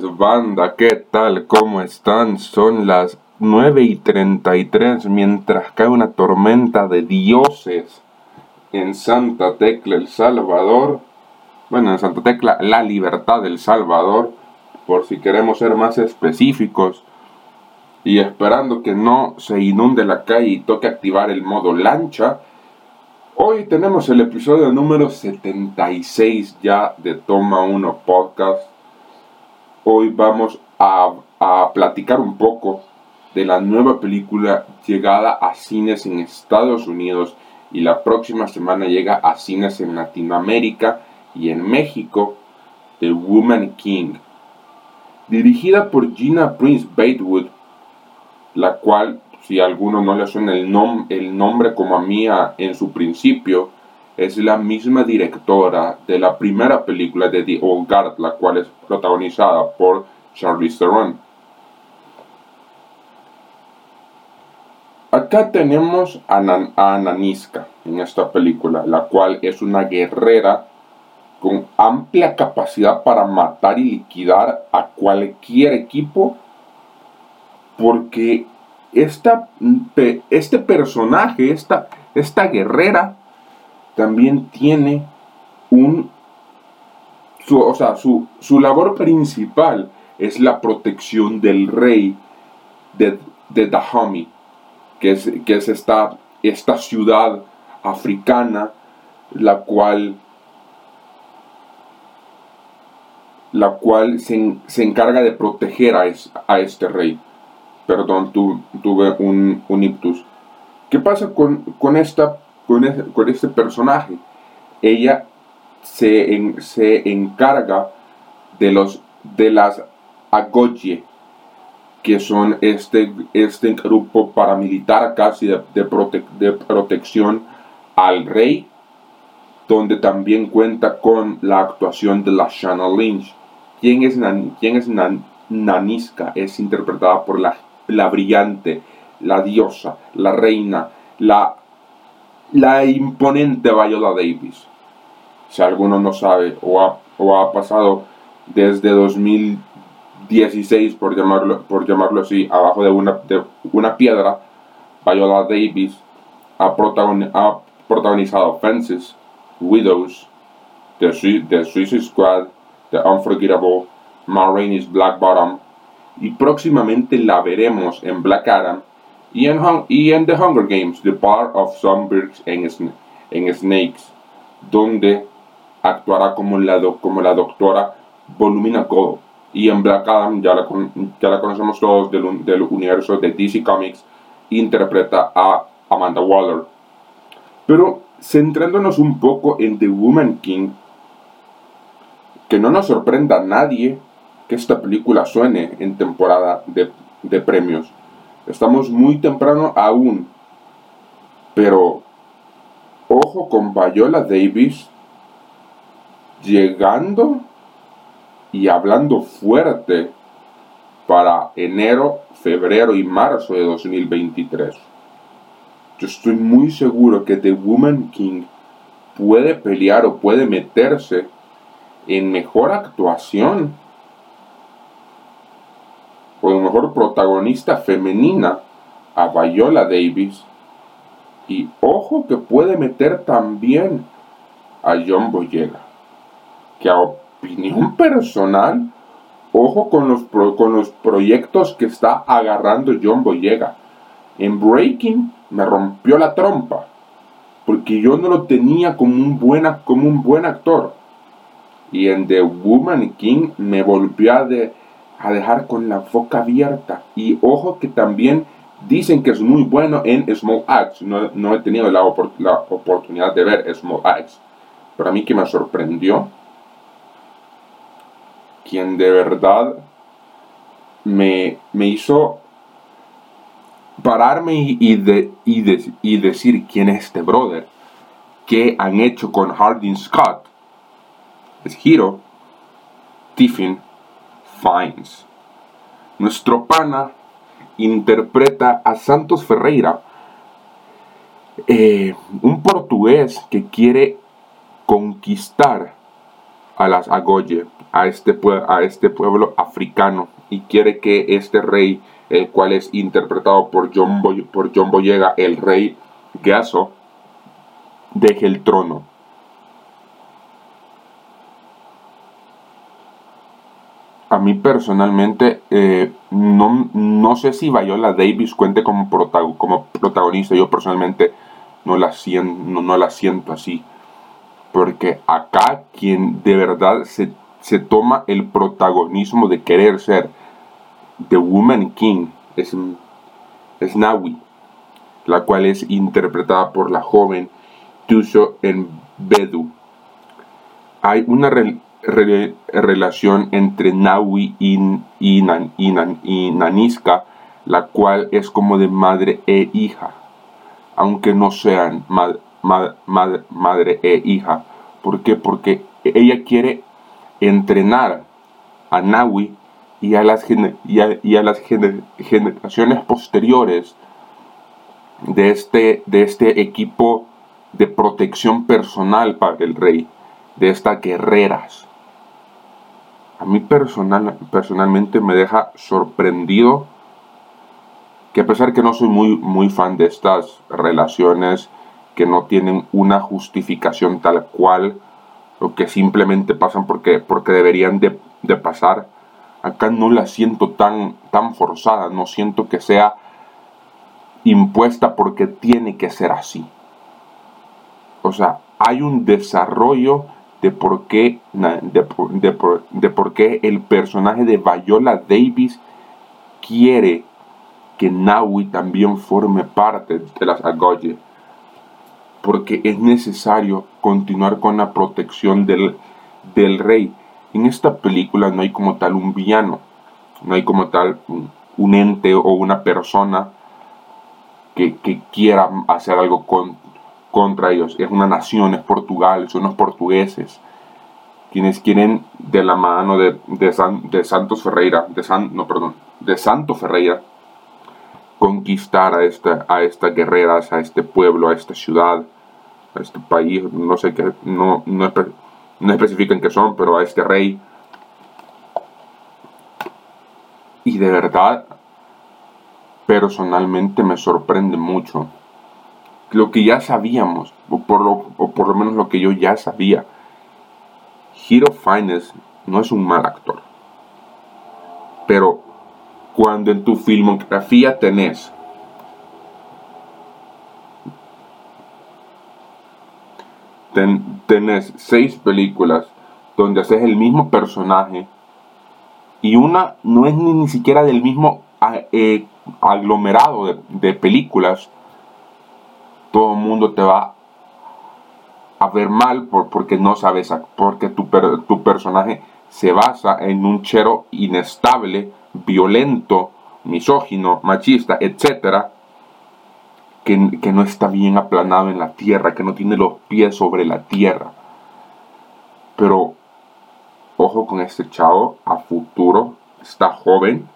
pues banda, ¿qué tal? ¿Cómo están? Son las 9 y 33 mientras cae una tormenta de dioses en Santa Tecla, El Salvador. Bueno, en Santa Tecla, la libertad del Salvador, por si queremos ser más específicos. Y esperando que no se inunde la calle y toque activar el modo lancha. Hoy tenemos el episodio número 76 ya de Toma 1 Podcast Hoy vamos a, platicar un poco de la nueva película llegada a cines en Estados Unidos y la próxima semana llega a cines en Latinoamérica y en México, The Woman King. Dirigida por Gina Prince Batewood, la cual, si a alguno no le suena el, el nombre como a mí en su principio, es la misma directora de la primera película de The Old la cual es protagonizada por Charlize Theron. Acá tenemos a, Naniska en esta película, la cual es una guerrera con amplia capacidad para matar y liquidar a cualquier equipo, porque esta, este personaje, esta, esta guerrera, también tiene un, su, o sea, su, labor principal es la protección del rey de, de Dahomey, que es, que es esta, esta ciudad africana, la cual la cual se, encarga de proteger a, a, este rey. Perdón, tuve un, un ictus. ¿Qué pasa con, con esta con, este personaje. Ella se, se encarga de, los, de las Agoye, que son este, este grupo paramilitar casi de, de, protección al rey, donde también cuenta con la actuación de la Shanna Lynch. ¿Quién es, quién es Naniska? Es interpretada por la, la brillante, la diosa, la reina, la la imponente Viola Davis. Si alguno no sabe o ha, o ha pasado desde 2016, por llamarlo, por llamarlo así, abajo de una, de una piedra, Viola Davis ha, protagonizado Fences, Widows, The, The Suicide Squad, The Unforgettable, Ma Black Bottom, y próximamente la veremos en Black Adam y en, The Hunger Games, The Bar of Songbirds en, en Snakes, donde actuará como la, como la doctora Volumina Gold. Y en Black Adam, ya la, ya la conocemos todos del, del universo de DC Comics, interpreta a Amanda Waller. Pero centrándonos un poco en The Woman King, que no nos sorprenda a nadie que esta película suene en temporada de, de premios. Estamos muy temprano aún. Pero ojo con Viola Davis llegando y hablando fuerte para enero, febrero y marzo de 2023. Yo estoy muy seguro que The Woman King puede pelear o puede meterse en mejor actuación mejor protagonista femenina a Viola Davis. Y ojo que puede meter también a John Boyega. Que a opinión personal, ojo con los, con los proyectos que está agarrando John Boyega. En Breaking me rompió la trompa. Porque yo no lo tenía como un, buena, como un buen actor. Y en The Woman King me volvió a, a dejar con la boca abierta. Y ojo que también dicen que es muy bueno en Small Acts. No, he tenido la, oportunidad de ver Small Acts. Pero a mí que me sorprendió, quien de verdad me, me hizo pararme y, de, y, decir quién es este brother, que han hecho con Hardin Scott, es Hiro, Tiffin Fines. Nuestro pana interpreta a Santos Ferreira, eh, un portugués que quiere conquistar a las Agoye, a este, a este pueblo africano, y quiere que este rey, el cual es interpretado por John, por John Boyega, el rey Gaso, deje el trono. A mí personalmente, eh, no, no, sé si Viola Davis cuente como, como protagonista. Yo personalmente no la, siento, no, la siento así. Porque acá quien de verdad se, se toma el protagonismo de querer ser The Woman King es, es Nawi, la cual es interpretada por la joven Tusho en Bedu. Hay una relación entre Nawi y, y, Naniska, la cual es como de madre e hija, aunque no sean madre e hija. ¿Por qué? Porque ella quiere entrenar a Nawi y a las, y a, las generaciones posteriores de este, de este equipo de protección personal para el rey, de estas guerreras. A mí personal, personalmente me deja sorprendido que a pesar que no soy muy, muy fan de estas relaciones que no tienen una justificación tal cual, o que simplemente pasan porque, porque deberían de, de pasar, acá no la siento tan, tan forzada, no siento que sea impuesta porque tiene que ser así. O sea, hay un desarrollo de por qué, de, por qué el personaje de Viola Davis quiere que Naui también forme parte de las Agoye. Porque es necesario continuar con la protección del, del rey. En esta película no hay como tal un villano, no hay como tal un, ente o una persona que, quiera hacer algo contra ellos. Es una nación, es Portugal, son los portugueses quienes quieren de la mano de, de, Santos Ferreira, de San, no, perdón, de Santo Ferreira, conquistar a, esta, a estas guerreras, a este pueblo, a esta ciudad, a este país, no sé qué, no, no, no especifican qué son, pero a este rey. Y de verdad, personalmente me sorprende mucho. Lo que ya sabíamos, o por lo, o por lo menos lo que yo ya sabía, Hero Finest no es un mal actor. Pero cuando en tu filmografía tenés seis películas donde haces el mismo personaje y una no es ni, siquiera del mismo eh, aglomerado de, películas, todo el mundo te va a ver mal por, porque no sabes, porque tu, tu personaje se basa en un chero inestable, violento, misógino, machista, etcétera, que, no está bien aplanado en la tierra, que no tiene los pies sobre la tierra. Pero ojo con este chavo, a futuro, está joven,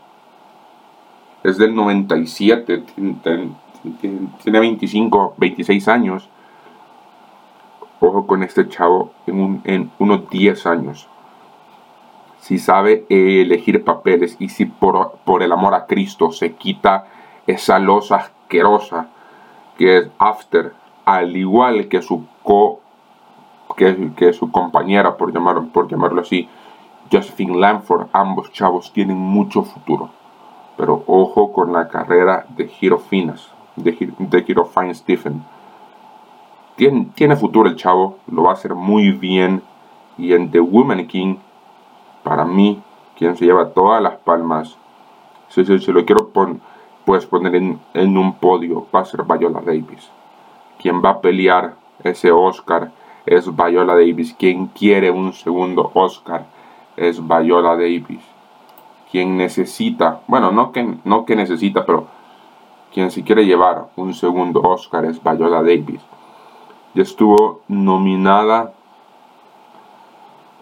es del 97, tiene 25, 26 años. Ojo con este chavo en, unos 10 años. Si sabe elegir papeles y si por, por el amor a Cristo se quita esa losa asquerosa que es After, al igual que su co que, su compañera, por, llamar, por llamarlo así, Josephine Lamford, ambos chavos tienen mucho futuro. Pero ojo con la carrera de Hero Finas, de, Fine Stephen. Tiene, tiene futuro el chavo, lo va a hacer muy bien. Y en The Woman King, para mí, quien se lleva todas las palmas, se, se, se lo quiero poner puedes poner en, un podio va a ser Viola Davis. Quien va a pelear ese Oscar es Viola Davis. Quien quiere un segundo Oscar es Viola Davis. Quien necesita, bueno, no que, no que necesita, pero quien si quiere llevar un segundo Oscar es Viola Davis. Ya estuvo nominada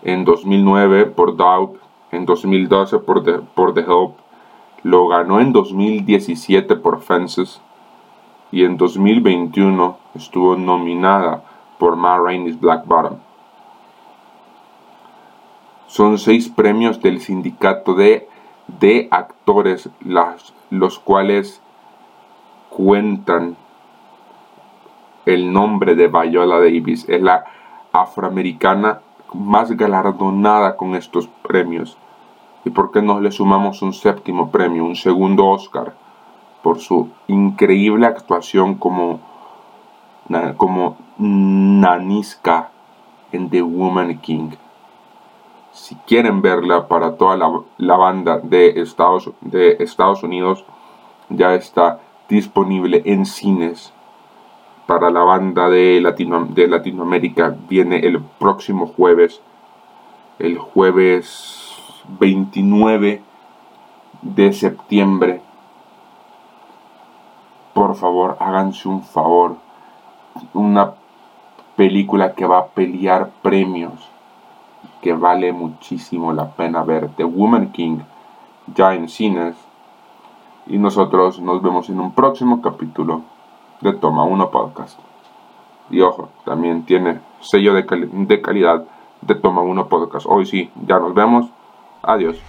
en 2009 por Doubt, en 2012 por The, por The Help, lo ganó en 2017 por Fences y en 2021 estuvo nominada por Ma Rainey's Black Bottom. Son seis premios del sindicato de, de actores, las, los cuales cuentan el nombre de Viola Davis. Es la afroamericana más galardonada con estos premios. ¿Y por qué no le sumamos un séptimo premio, un segundo Oscar, por su increíble actuación como, como Naniska en The Woman King? Si quieren verla para toda la, banda de Estados, de Estados Unidos, ya está disponible en cines. Para la banda de, Latino, de Latinoamérica viene el próximo jueves, el jueves 29 de septiembre. Por favor, háganse un favor. Una película que va a pelear premios. Que vale muchísimo la pena ver. The Woman King. Ya en cines. Y nosotros nos vemos en un próximo capítulo de Toma 1 Podcast. Y ojo, también tiene sello de, de calidad de Toma 1 Podcast. Hoy sí, ya nos vemos. Adiós.